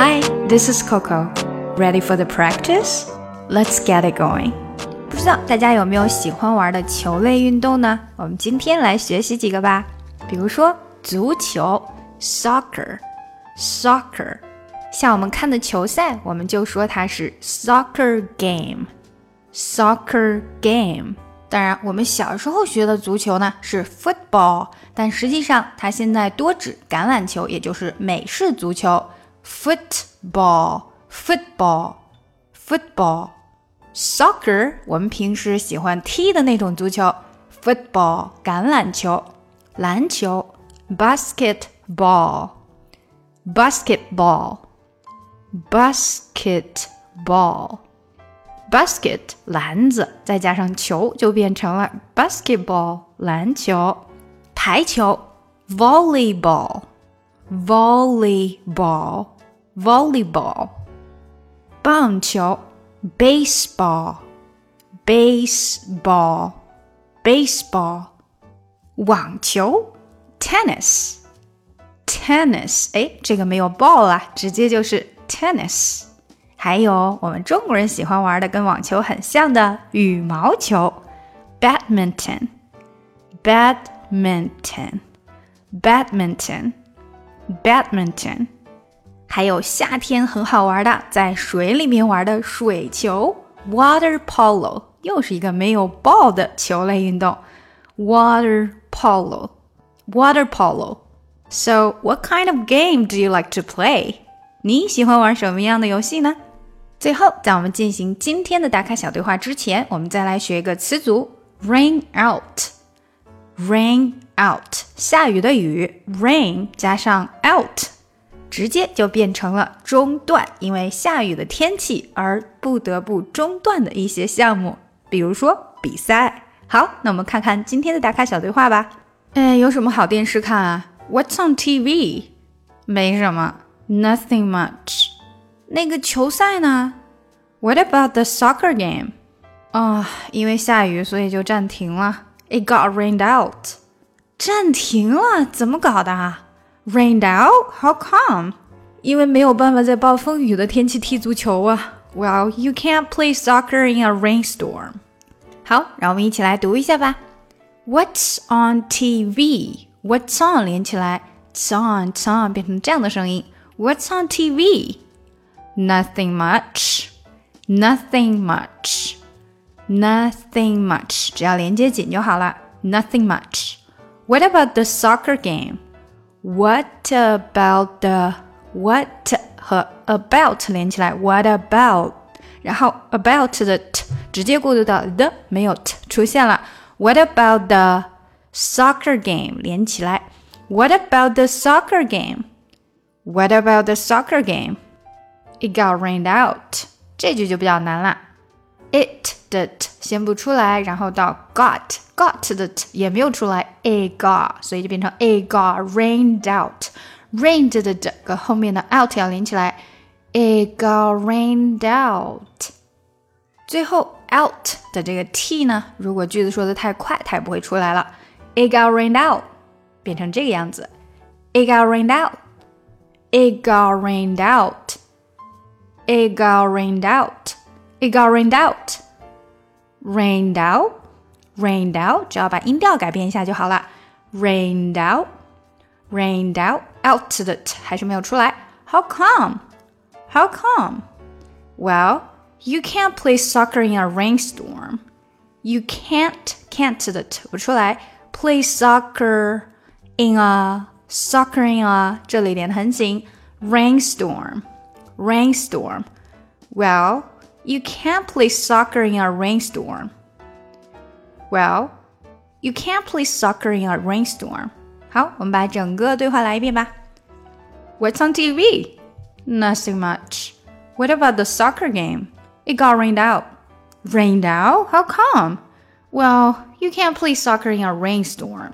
Hi, this is Coco. Ready for the practice? Let's get it going. 不知道大家有没有喜欢玩的球类运动呢？我们今天来学习几个吧。比如说足球，soccer，soccer。像我们看的球赛，我们就说它是 soccer game，soccer game。当然，我们小时候学的足球呢是 football，但实际上它现在多指橄榄球，也就是美式足球 football，football，football。Soccer，我们平时喜欢踢的那种足球，football，橄榄球，篮球，basketball，basketball，basketball。basket 篮子，再加上球就变成了 basketball 篮球。排球 volleyball volleyball volleyball。棒球 baseball baseball baseball。网球 tennis tennis。哎，这个没有 ball 啊，直接就是 tennis。还有我们中国人喜欢玩的跟网球很像的羽毛球 badminton，还有夏天很好玩的，在水里面玩的水球 water polo，又是一个没有 ball 的球类运动 water polo。Water polo. So, what kind of game do you like to play? 你喜欢玩什么样的游戏呢？最后，在我们进行今天的打卡小对话之前，我们再来学一个词组 “rain out”。Rain out，下雨的雨，rain 加上 out，直接就变成了中断，因为下雨的天气而不得不中断的一些项目，比如说比赛。好，那我们看看今天的打卡小对话吧。哎，有什么好电视看啊？What's on TV？没什么，Nothing much。那个球赛呢？What about the soccer game？啊，因为下雨，所以就暂停了。It got rained out。暂停了？怎么搞的？Rained out？How come？因为没有办法在暴风雨的天气踢足球啊。Well, you can't play soccer in a rainstorm。好，让我们一起来读一下吧。What's on TV？What's on 连起来，It's on, It's on 变成这样的声音。What's on TV？Nothing much, nothing much, nothing much，只要连接紧就好了。Nothing much. What about the soccer game? What about the what 和 about 连起来？What about？然后 about 的 t 直接过渡到 the 没有 t 出现了。What about the soccer game？连起来。What about the soccer game? What about the soccer game? It got rained out，这句就比较难了。 It 的 t 先不出来，然后到 got got 的 t 也没有出来，it got，所以就变成 it got rained out。rained 的 d 和后面的 out 要连起来，it got rained out。最后 out 的这个 t 呢，如果句子说的太快，它也不会出来了。It got rained out，变成这个样子。It got rained out。It got rained out。It got rained out. It got rained out. Rained out. Rained out. 只要把音调改变一下就好了。Rained out. Rained out. Out 的 t 还是没有出来。How come? How come? Well, you can't play soccer in a rainstorm. You can't can't 的 t 不出来。Play soccer in a soccer in a 这里连很紧。Rainstorm rainstorm. Well, you can't play soccer in a rainstorm. Well, you can't play soccer in a rainstorm. 好，我们把整个对话来一遍吧。What's on TV? Nothing much. What about the soccer game? It got rained out. Rained out? How come? Well, you can't play soccer in a rainstorm.